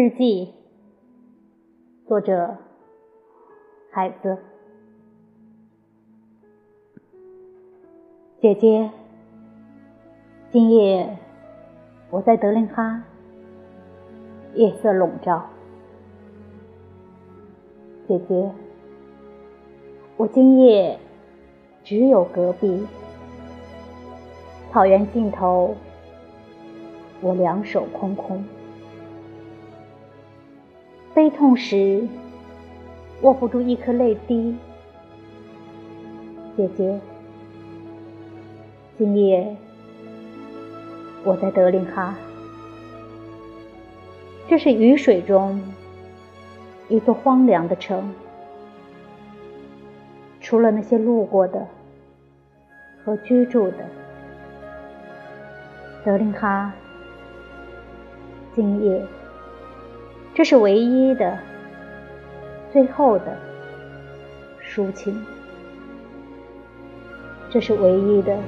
日记，作者海子。姐姐，今夜我在德令哈，夜色笼罩。姐姐，我今夜只有隔壁，草原尽头，我两手空空。悲痛时，握不住一颗泪滴。姐姐，今夜我在德令哈，这是雨水中一座荒凉的城，除了那些路过的和居住的，德令哈，今夜。这是唯一的、最后的抒情，这是唯一的、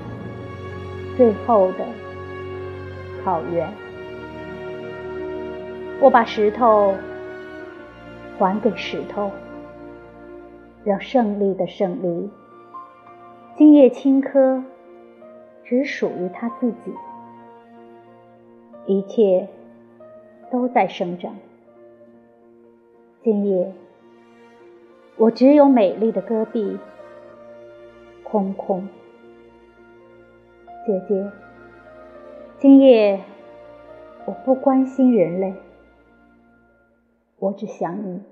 最后的草原。我把石头还给石头，让胜利的胜利，今夜青稞只属于他自己，一切都在生长。今夜，我只有美丽的戈壁，空空。姐姐，今夜我不关心人类，我只想你。